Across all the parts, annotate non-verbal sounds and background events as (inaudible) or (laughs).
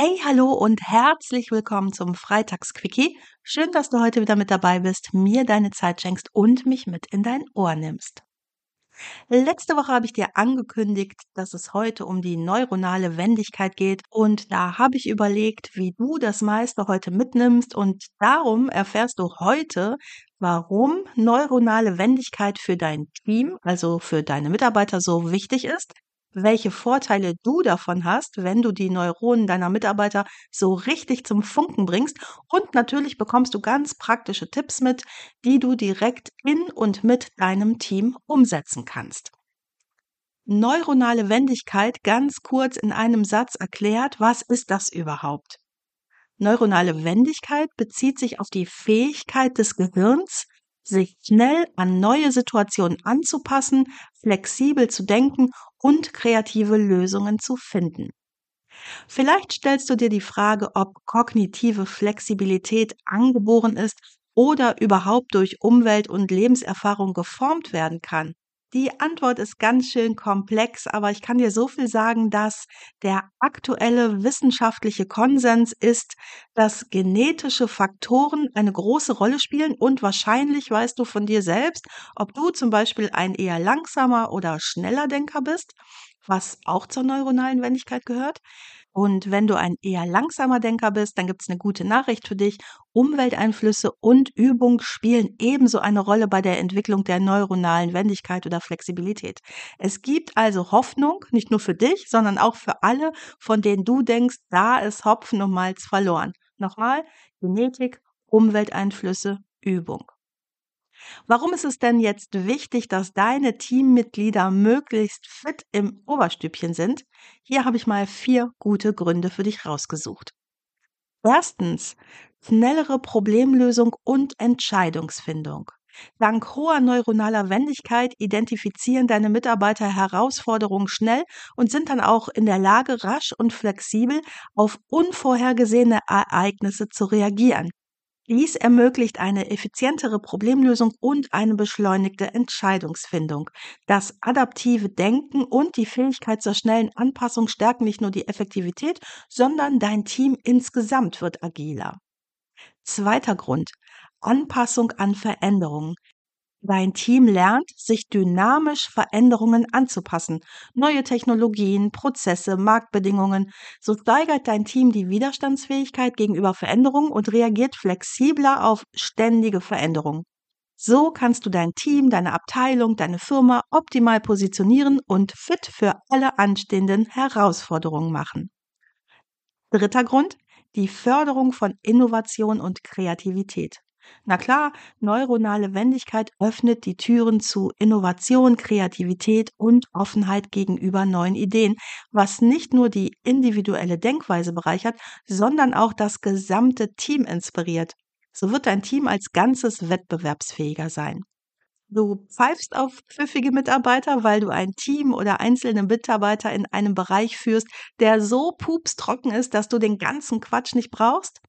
Hey, hallo und herzlich willkommen zum Freitagsquickie. Schön, dass du heute wieder mit dabei bist, mir deine Zeit schenkst und mich mit in dein Ohr nimmst. Letzte Woche habe ich dir angekündigt, dass es heute um die neuronale Wendigkeit geht und da habe ich überlegt, wie du das meiste heute mitnimmst und darum erfährst du heute, warum neuronale Wendigkeit für dein Team, also für deine Mitarbeiter so wichtig ist, welche Vorteile du davon hast, wenn du die Neuronen deiner Mitarbeiter so richtig zum Funken bringst. Und natürlich bekommst du ganz praktische Tipps mit, die du direkt in und mit deinem Team umsetzen kannst. Neuronale Wendigkeit ganz kurz in einem Satz erklärt, was ist das überhaupt? Neuronale Wendigkeit bezieht sich auf die Fähigkeit des Gehirns, sich schnell an neue Situationen anzupassen, flexibel zu denken und kreative Lösungen zu finden. Vielleicht stellst du dir die Frage, ob kognitive Flexibilität angeboren ist oder überhaupt durch Umwelt und Lebenserfahrung geformt werden kann. Die Antwort ist ganz schön komplex, aber ich kann dir so viel sagen, dass der aktuelle wissenschaftliche Konsens ist, dass genetische Faktoren eine große Rolle spielen und wahrscheinlich weißt du von dir selbst, ob du zum Beispiel ein eher langsamer oder schneller Denker bist, was auch zur neuronalen Wendigkeit gehört. Und wenn du ein eher langsamer Denker bist, dann gibt es eine gute Nachricht für dich. Umwelteinflüsse und Übung spielen ebenso eine Rolle bei der Entwicklung der neuronalen Wendigkeit oder Flexibilität. Es gibt also Hoffnung, nicht nur für dich, sondern auch für alle, von denen du denkst, da ist Hopfen und Malz verloren. Nochmal, Genetik, Umwelteinflüsse, Übung. Warum ist es denn jetzt wichtig, dass deine Teammitglieder möglichst fit im Oberstübchen sind? Hier habe ich mal vier gute Gründe für dich rausgesucht. Erstens, schnellere Problemlösung und Entscheidungsfindung. Dank hoher neuronaler Wendigkeit identifizieren deine Mitarbeiter Herausforderungen schnell und sind dann auch in der Lage, rasch und flexibel auf unvorhergesehene Ereignisse zu reagieren. Dies ermöglicht eine effizientere Problemlösung und eine beschleunigte Entscheidungsfindung. Das adaptive Denken und die Fähigkeit zur schnellen Anpassung stärken nicht nur die Effektivität, sondern dein Team insgesamt wird agiler. Zweiter Grund. Anpassung an Veränderungen. Dein Team lernt, sich dynamisch Veränderungen anzupassen. Neue Technologien, Prozesse, Marktbedingungen. So steigert dein Team die Widerstandsfähigkeit gegenüber Veränderungen und reagiert flexibler auf ständige Veränderungen. So kannst du dein Team, deine Abteilung, deine Firma optimal positionieren und fit für alle anstehenden Herausforderungen machen. Dritter Grund, die Förderung von Innovation und Kreativität. Na klar, neuronale Wendigkeit öffnet die Türen zu Innovation, Kreativität und Offenheit gegenüber neuen Ideen, was nicht nur die individuelle Denkweise bereichert, sondern auch das gesamte Team inspiriert. So wird dein Team als Ganzes wettbewerbsfähiger sein. Du pfeifst auf pfiffige Mitarbeiter, weil du ein Team oder einzelne Mitarbeiter in einem Bereich führst, der so pupstrocken ist, dass du den ganzen Quatsch nicht brauchst?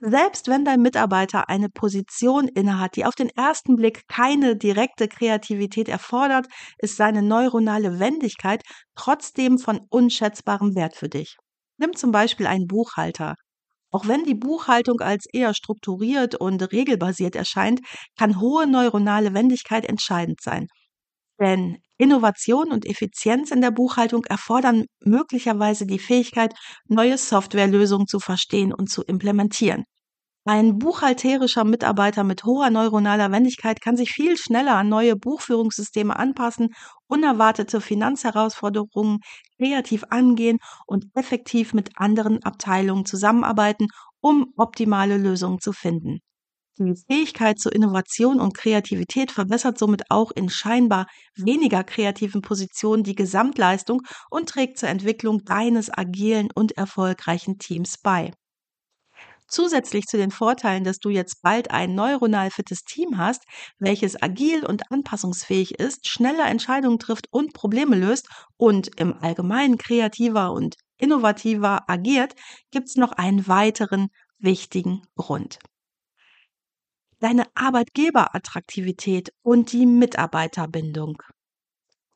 Selbst wenn dein Mitarbeiter eine Position innehat, die auf den ersten Blick keine direkte Kreativität erfordert, ist seine neuronale Wendigkeit trotzdem von unschätzbarem Wert für dich. Nimm zum Beispiel einen Buchhalter. Auch wenn die Buchhaltung als eher strukturiert und regelbasiert erscheint, kann hohe neuronale Wendigkeit entscheidend sein. Denn Innovation und Effizienz in der Buchhaltung erfordern möglicherweise die Fähigkeit, neue Softwarelösungen zu verstehen und zu implementieren. Ein buchhalterischer Mitarbeiter mit hoher neuronaler Wendigkeit kann sich viel schneller an neue Buchführungssysteme anpassen, unerwartete Finanzherausforderungen kreativ angehen und effektiv mit anderen Abteilungen zusammenarbeiten, um optimale Lösungen zu finden. Die Fähigkeit zur Innovation und Kreativität verbessert somit auch in scheinbar weniger kreativen Positionen die Gesamtleistung und trägt zur Entwicklung deines agilen und erfolgreichen Teams bei. Zusätzlich zu den Vorteilen, dass du jetzt bald ein neuronal fittes Team hast, welches agil und anpassungsfähig ist, schneller Entscheidungen trifft und Probleme löst und im Allgemeinen kreativer und innovativer agiert, gibt es noch einen weiteren wichtigen Grund. Deine Arbeitgeberattraktivität und die Mitarbeiterbindung.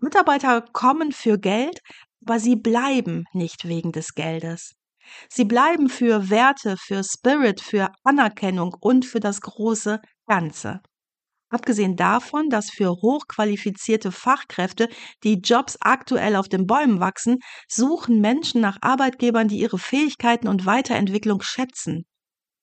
Mitarbeiter kommen für Geld, aber sie bleiben nicht wegen des Geldes. Sie bleiben für Werte, für Spirit, für Anerkennung und für das große Ganze. Abgesehen davon, dass für hochqualifizierte Fachkräfte die Jobs aktuell auf den Bäumen wachsen, suchen Menschen nach Arbeitgebern, die ihre Fähigkeiten und Weiterentwicklung schätzen.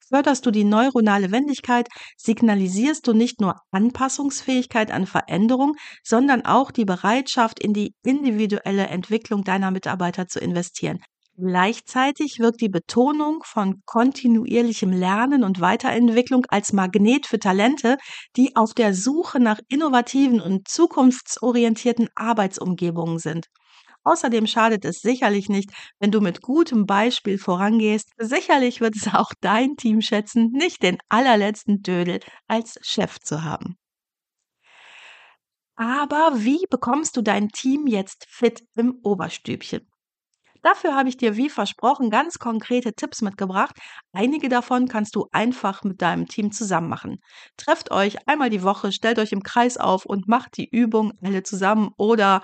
Förderst du die neuronale Wendigkeit, signalisierst du nicht nur Anpassungsfähigkeit an Veränderung, sondern auch die Bereitschaft, in die individuelle Entwicklung deiner Mitarbeiter zu investieren. Gleichzeitig wirkt die Betonung von kontinuierlichem Lernen und Weiterentwicklung als Magnet für Talente, die auf der Suche nach innovativen und zukunftsorientierten Arbeitsumgebungen sind. Außerdem schadet es sicherlich nicht, wenn du mit gutem Beispiel vorangehst. Sicherlich wird es (laughs) auch dein Team schätzen, nicht den allerletzten Dödel als Chef zu haben. Aber wie bekommst du dein Team jetzt fit im Oberstübchen? Dafür habe ich dir wie versprochen ganz konkrete Tipps mitgebracht. Einige davon kannst du einfach mit deinem Team zusammen machen. Trefft euch einmal die Woche, stellt euch im Kreis auf und macht die Übung alle zusammen oder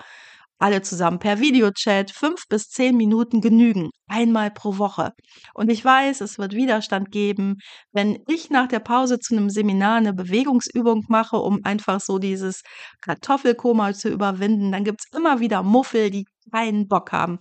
alle zusammen per Videochat. Fünf bis zehn Minuten genügen, einmal pro Woche. Und ich weiß, es wird Widerstand geben, wenn ich nach der Pause zu einem Seminar eine Bewegungsübung mache, um einfach so dieses Kartoffelkoma zu überwinden. Dann gibt es immer wieder Muffel, die keinen Bock haben.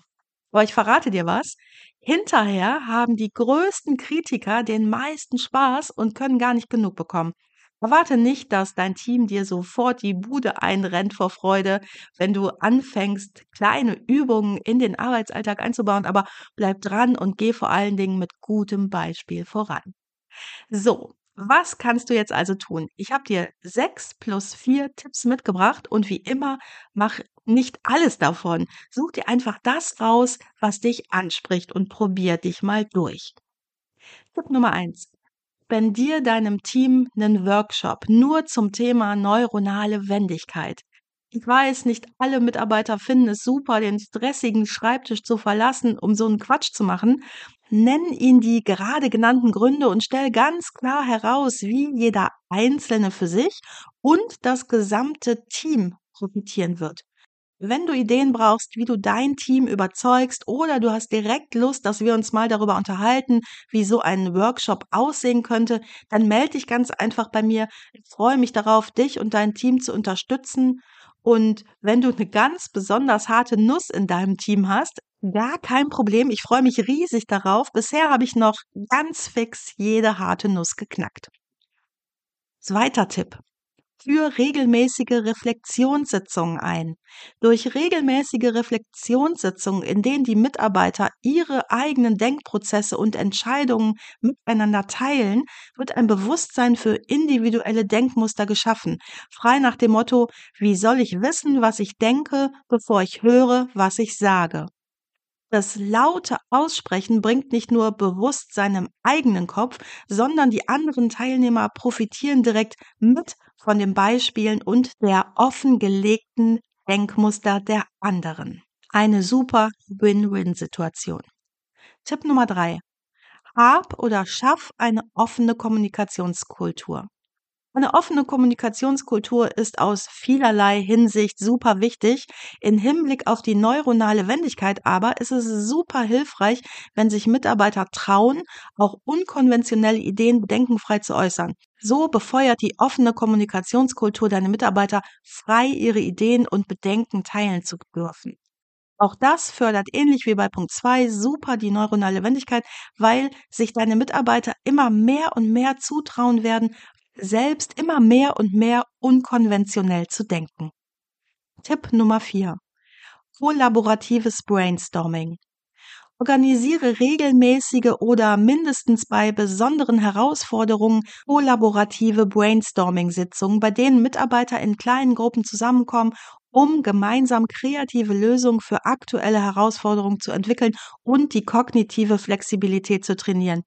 Aber ich verrate dir was. Hinterher haben die größten Kritiker den meisten Spaß und können gar nicht genug bekommen. Erwarte nicht, dass dein Team dir sofort die Bude einrennt vor Freude, wenn du anfängst, kleine Übungen in den Arbeitsalltag einzubauen, aber bleib dran und geh vor allen Dingen mit gutem Beispiel voran. So, was kannst du jetzt also tun? Ich habe dir sechs plus vier Tipps mitgebracht und wie immer, mach nicht alles davon. Such dir einfach das raus, was dich anspricht und probier dich mal durch. Tipp Nummer eins. Spendier deinem Team einen Workshop nur zum Thema neuronale Wendigkeit. Ich weiß, nicht alle Mitarbeiter finden es super, den stressigen Schreibtisch zu verlassen, um so einen Quatsch zu machen. Nenn ihn die gerade genannten Gründe und stell ganz klar heraus, wie jeder Einzelne für sich und das gesamte Team profitieren wird. Wenn du Ideen brauchst, wie du dein Team überzeugst oder du hast direkt Lust, dass wir uns mal darüber unterhalten, wie so ein Workshop aussehen könnte, dann melde dich ganz einfach bei mir. Ich freue mich darauf, dich und dein Team zu unterstützen. Und wenn du eine ganz besonders harte Nuss in deinem Team hast, gar kein Problem. Ich freue mich riesig darauf. Bisher habe ich noch ganz fix jede harte Nuss geknackt. Zweiter Tipp für regelmäßige Reflexionssitzungen ein. Durch regelmäßige Reflexionssitzungen, in denen die Mitarbeiter ihre eigenen Denkprozesse und Entscheidungen miteinander teilen, wird ein Bewusstsein für individuelle Denkmuster geschaffen, frei nach dem Motto, wie soll ich wissen, was ich denke, bevor ich höre, was ich sage. Das laute Aussprechen bringt nicht nur Bewusstsein im eigenen Kopf, sondern die anderen Teilnehmer profitieren direkt mit von den Beispielen und der offengelegten Denkmuster der anderen. Eine super Win-Win-Situation. Tipp Nummer drei. Hab oder schaff eine offene Kommunikationskultur. Eine offene Kommunikationskultur ist aus vielerlei Hinsicht super wichtig. In Hinblick auf die neuronale Wendigkeit aber ist es super hilfreich, wenn sich Mitarbeiter trauen, auch unkonventionelle Ideen bedenkenfrei zu äußern. So befeuert die offene Kommunikationskultur deine Mitarbeiter frei ihre Ideen und Bedenken teilen zu dürfen. Auch das fördert ähnlich wie bei Punkt 2 super die neuronale Wendigkeit, weil sich deine Mitarbeiter immer mehr und mehr zutrauen werden, selbst immer mehr und mehr unkonventionell zu denken. Tipp Nummer 4. Kollaboratives Brainstorming. Organisiere regelmäßige oder mindestens bei besonderen Herausforderungen kollaborative Brainstorming-Sitzungen, bei denen Mitarbeiter in kleinen Gruppen zusammenkommen um gemeinsam kreative Lösungen für aktuelle Herausforderungen zu entwickeln und die kognitive Flexibilität zu trainieren.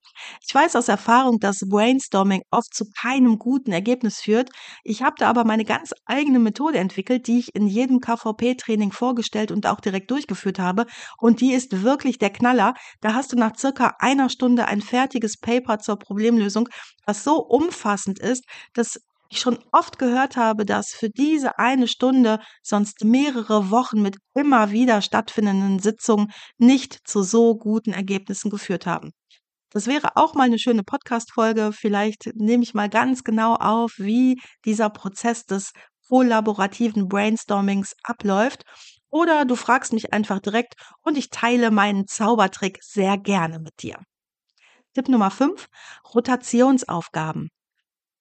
Ich weiß aus Erfahrung, dass Brainstorming oft zu keinem guten Ergebnis führt. Ich habe da aber meine ganz eigene Methode entwickelt, die ich in jedem KVP-Training vorgestellt und auch direkt durchgeführt habe. Und die ist wirklich der Knaller. Da hast du nach circa einer Stunde ein fertiges Paper zur Problemlösung, was so umfassend ist, dass ich schon oft gehört habe, dass für diese eine Stunde sonst mehrere Wochen mit immer wieder stattfindenden Sitzungen nicht zu so guten Ergebnissen geführt haben. Das wäre auch mal eine schöne Podcast-Folge. Vielleicht nehme ich mal ganz genau auf, wie dieser Prozess des kollaborativen Brainstormings abläuft. Oder du fragst mich einfach direkt und ich teile meinen Zaubertrick sehr gerne mit dir. Tipp Nummer 5. Rotationsaufgaben.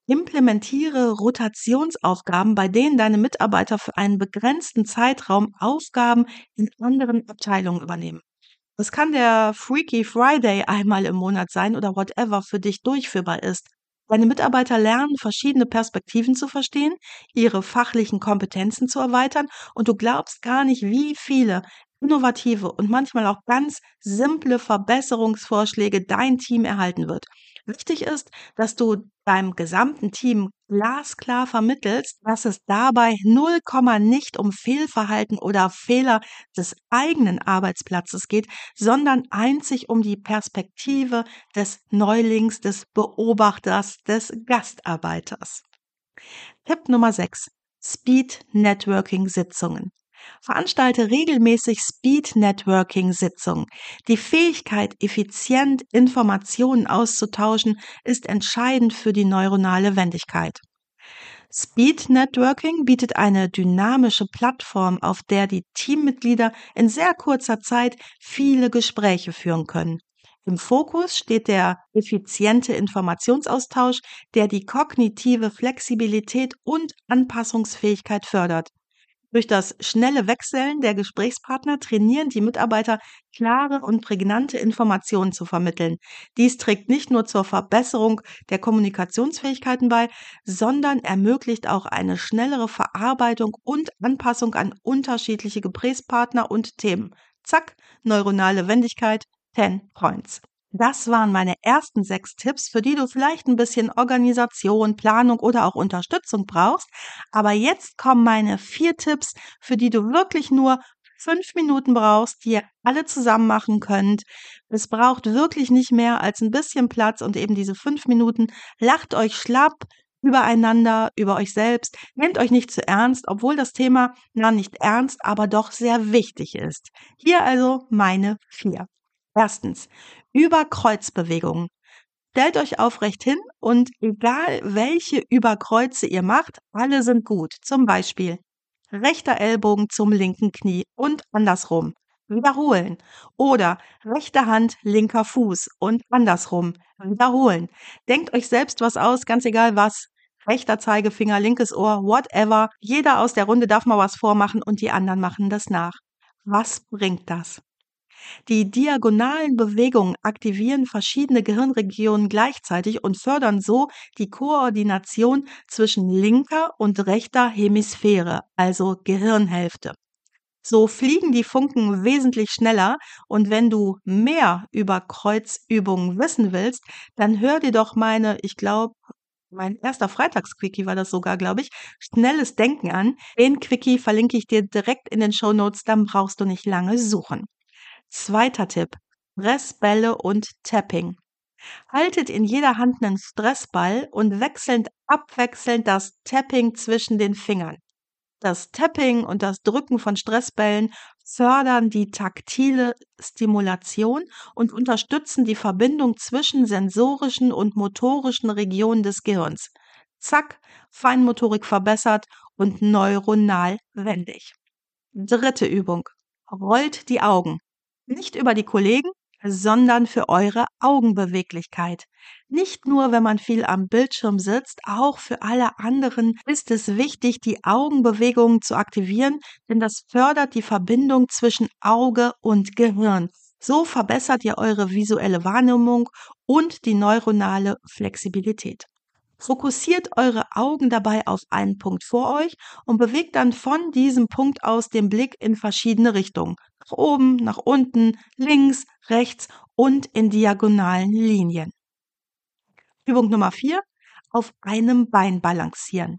Implementiere Rotationsaufgaben, bei denen deine Mitarbeiter für einen begrenzten Zeitraum Aufgaben in anderen Abteilungen übernehmen. Das kann der Freaky Friday einmal im Monat sein oder whatever für dich durchführbar ist. Deine Mitarbeiter lernen, verschiedene Perspektiven zu verstehen, ihre fachlichen Kompetenzen zu erweitern und du glaubst gar nicht, wie viele innovative und manchmal auch ganz simple Verbesserungsvorschläge dein Team erhalten wird. Wichtig ist, dass du deinem gesamten Team glasklar vermittelst, dass es dabei 0, nicht um Fehlverhalten oder Fehler des eigenen Arbeitsplatzes geht, sondern einzig um die Perspektive des Neulings, des Beobachters, des Gastarbeiters. Tipp Nummer 6. Speed Networking Sitzungen. Veranstalte regelmäßig Speed Networking Sitzungen. Die Fähigkeit, effizient Informationen auszutauschen, ist entscheidend für die neuronale Wendigkeit. Speed Networking bietet eine dynamische Plattform, auf der die Teammitglieder in sehr kurzer Zeit viele Gespräche führen können. Im Fokus steht der effiziente Informationsaustausch, der die kognitive Flexibilität und Anpassungsfähigkeit fördert. Durch das schnelle Wechseln der Gesprächspartner trainieren die Mitarbeiter, klare und prägnante Informationen zu vermitteln. Dies trägt nicht nur zur Verbesserung der Kommunikationsfähigkeiten bei, sondern ermöglicht auch eine schnellere Verarbeitung und Anpassung an unterschiedliche Gesprächspartner und Themen. Zack, neuronale Wendigkeit, 10 Points. Das waren meine ersten sechs Tipps, für die du vielleicht ein bisschen Organisation, Planung oder auch Unterstützung brauchst. Aber jetzt kommen meine vier Tipps, für die du wirklich nur fünf Minuten brauchst, die ihr alle zusammen machen könnt. Es braucht wirklich nicht mehr als ein bisschen Platz und eben diese fünf Minuten. Lacht euch schlapp übereinander, über euch selbst. Nehmt euch nicht zu ernst, obwohl das Thema na nicht ernst, aber doch sehr wichtig ist. Hier also meine vier. Erstens, Überkreuzbewegungen. Stellt euch aufrecht hin und egal welche Überkreuze ihr macht, alle sind gut. Zum Beispiel rechter Ellbogen zum linken Knie und andersrum. Wiederholen. Oder rechte Hand, linker Fuß und andersrum. Wiederholen. Denkt euch selbst was aus, ganz egal was. Rechter Zeigefinger, linkes Ohr, whatever. Jeder aus der Runde darf mal was vormachen und die anderen machen das nach. Was bringt das? Die diagonalen Bewegungen aktivieren verschiedene Gehirnregionen gleichzeitig und fördern so die Koordination zwischen linker und rechter Hemisphäre, also Gehirnhälfte. So fliegen die Funken wesentlich schneller und wenn du mehr über Kreuzübungen wissen willst, dann hör dir doch meine, ich glaube, mein erster Freitagsquickie war das sogar, glaube ich, schnelles Denken an. Den Quickie verlinke ich dir direkt in den Show Notes, dann brauchst du nicht lange suchen. Zweiter Tipp. Stressbälle und Tapping. Haltet in jeder Hand einen Stressball und wechselnd abwechselnd das Tapping zwischen den Fingern. Das Tapping und das Drücken von Stressbällen fördern die taktile Stimulation und unterstützen die Verbindung zwischen sensorischen und motorischen Regionen des Gehirns. Zack, Feinmotorik verbessert und neuronal wendig. Dritte Übung. Rollt die Augen. Nicht über die Kollegen, sondern für eure Augenbeweglichkeit. Nicht nur, wenn man viel am Bildschirm sitzt, auch für alle anderen ist es wichtig, die Augenbewegungen zu aktivieren, denn das fördert die Verbindung zwischen Auge und Gehirn. So verbessert ihr eure visuelle Wahrnehmung und die neuronale Flexibilität. Fokussiert eure Augen dabei auf einen Punkt vor euch und bewegt dann von diesem Punkt aus den Blick in verschiedene Richtungen. Nach oben, nach unten, links, rechts und in diagonalen Linien. Übung Nummer 4. Auf einem Bein balancieren.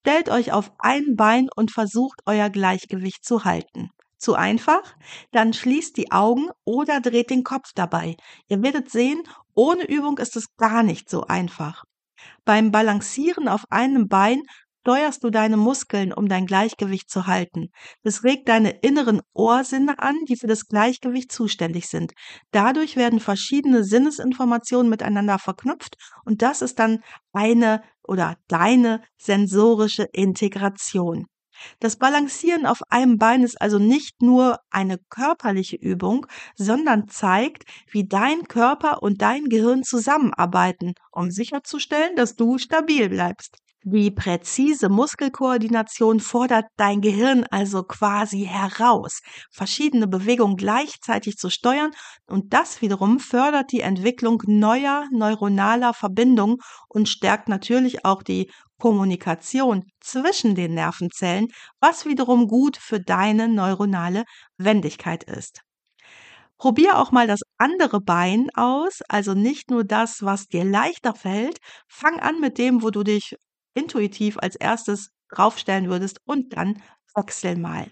Stellt euch auf ein Bein und versucht euer Gleichgewicht zu halten. Zu einfach? Dann schließt die Augen oder dreht den Kopf dabei. Ihr werdet sehen, ohne Übung ist es gar nicht so einfach. Beim Balancieren auf einem Bein steuerst du deine Muskeln, um dein Gleichgewicht zu halten. Das regt deine inneren Ohrsinne an, die für das Gleichgewicht zuständig sind. Dadurch werden verschiedene Sinnesinformationen miteinander verknüpft und das ist dann eine oder deine sensorische Integration. Das Balancieren auf einem Bein ist also nicht nur eine körperliche Übung, sondern zeigt, wie dein Körper und dein Gehirn zusammenarbeiten, um sicherzustellen, dass du stabil bleibst. Die präzise Muskelkoordination fordert dein Gehirn also quasi heraus, verschiedene Bewegungen gleichzeitig zu steuern und das wiederum fördert die Entwicklung neuer neuronaler Verbindungen und stärkt natürlich auch die Kommunikation zwischen den Nervenzellen, was wiederum gut für deine neuronale Wendigkeit ist. Probier auch mal das andere Bein aus, also nicht nur das, was dir leichter fällt. Fang an mit dem, wo du dich intuitiv als erstes draufstellen würdest und dann wechsel mal.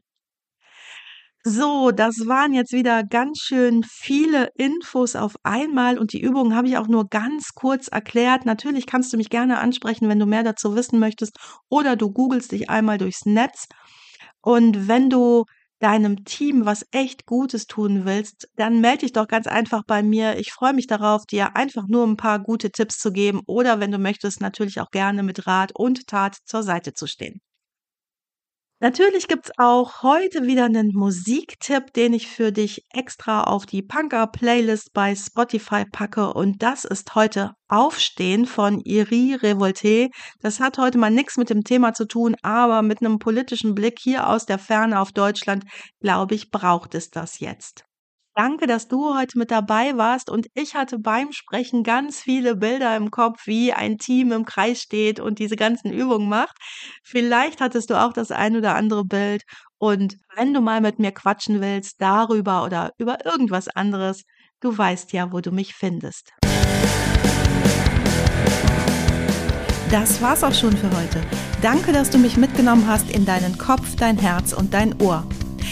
So, das waren jetzt wieder ganz schön viele Infos auf einmal und die Übungen habe ich auch nur ganz kurz erklärt. Natürlich kannst du mich gerne ansprechen, wenn du mehr dazu wissen möchtest oder du googelst dich einmal durchs Netz. Und wenn du deinem Team was echt Gutes tun willst, dann melde dich doch ganz einfach bei mir. Ich freue mich darauf, dir einfach nur ein paar gute Tipps zu geben oder wenn du möchtest, natürlich auch gerne mit Rat und Tat zur Seite zu stehen. Natürlich gibt's auch heute wieder einen Musiktipp, den ich für dich extra auf die Punker-Playlist bei Spotify packe. Und das ist heute Aufstehen von Iri Revolte. Das hat heute mal nichts mit dem Thema zu tun, aber mit einem politischen Blick hier aus der Ferne auf Deutschland, glaube ich, braucht es das jetzt. Danke, dass du heute mit dabei warst und ich hatte beim Sprechen ganz viele Bilder im Kopf, wie ein Team im Kreis steht und diese ganzen Übungen macht. Vielleicht hattest du auch das ein oder andere Bild und wenn du mal mit mir quatschen willst darüber oder über irgendwas anderes, du weißt ja, wo du mich findest. Das war's auch schon für heute. Danke, dass du mich mitgenommen hast in deinen Kopf, dein Herz und dein Ohr.